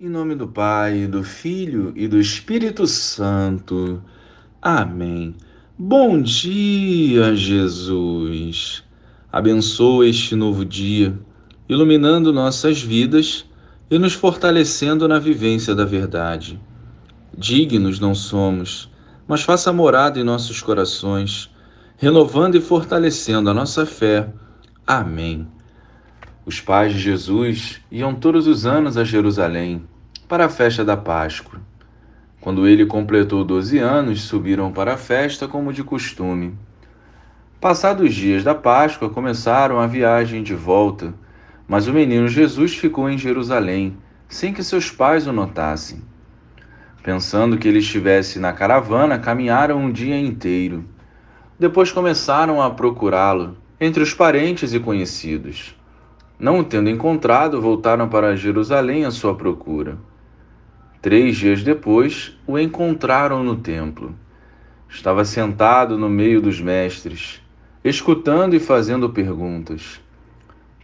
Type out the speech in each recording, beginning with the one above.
Em nome do Pai, do Filho e do Espírito Santo. Amém. Bom dia, Jesus. Abençoa este novo dia, iluminando nossas vidas e nos fortalecendo na vivência da verdade. Dignos não somos, mas faça morada em nossos corações, renovando e fortalecendo a nossa fé. Amém. Os pais de Jesus iam todos os anos a Jerusalém para a festa da Páscoa. Quando ele completou doze anos, subiram para a festa como de costume. Passados os dias da Páscoa, começaram a viagem de volta, mas o menino Jesus ficou em Jerusalém, sem que seus pais o notassem. Pensando que ele estivesse na caravana, caminharam um dia inteiro. Depois começaram a procurá-lo entre os parentes e conhecidos. Não o tendo encontrado, voltaram para Jerusalém à sua procura. Três dias depois, o encontraram no templo. Estava sentado no meio dos mestres, escutando e fazendo perguntas.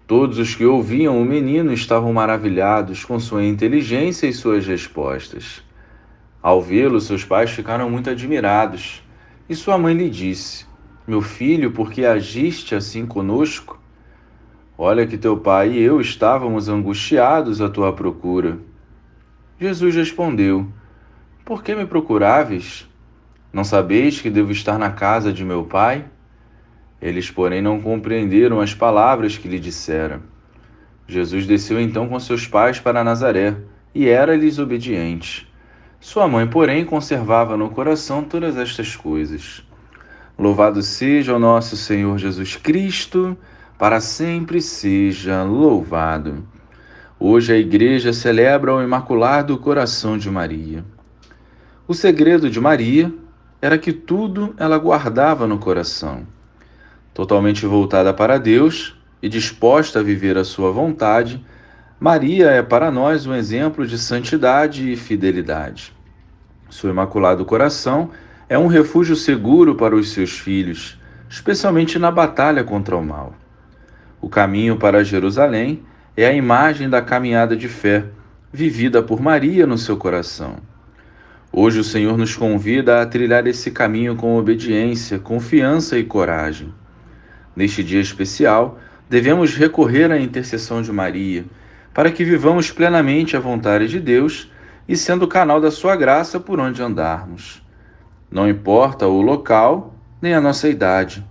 Todos os que ouviam o menino estavam maravilhados com sua inteligência e suas respostas. Ao vê-lo, seus pais ficaram muito admirados, e sua mãe lhe disse: Meu filho, por que agiste assim conosco? Olha que teu pai e eu estávamos angustiados à tua procura. Jesus respondeu: Por que me procuráveis? Não sabeis que devo estar na casa de meu pai? Eles, porém, não compreenderam as palavras que lhe dissera. Jesus desceu então com seus pais para Nazaré e era-lhes obediente. Sua mãe, porém, conservava no coração todas estas coisas. Louvado seja o nosso Senhor Jesus Cristo para sempre seja louvado. Hoje a Igreja celebra o Imaculado Coração de Maria. O segredo de Maria era que tudo ela guardava no coração. Totalmente voltada para Deus e disposta a viver a sua vontade, Maria é para nós um exemplo de santidade e fidelidade. Seu Imaculado Coração é um refúgio seguro para os seus filhos, especialmente na batalha contra o mal. O caminho para Jerusalém é a imagem da caminhada de fé vivida por Maria no seu coração. Hoje o Senhor nos convida a trilhar esse caminho com obediência, confiança e coragem. Neste dia especial, devemos recorrer à intercessão de Maria, para que vivamos plenamente a vontade de Deus e sendo canal da sua graça por onde andarmos. Não importa o local nem a nossa idade.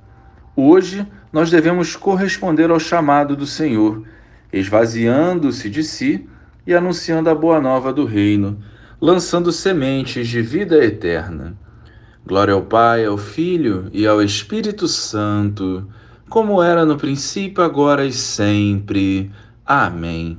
Hoje, nós devemos corresponder ao chamado do Senhor, esvaziando-se de si e anunciando a boa nova do reino, lançando sementes de vida eterna. Glória ao Pai, ao Filho e ao Espírito Santo, como era no princípio, agora e sempre. Amém.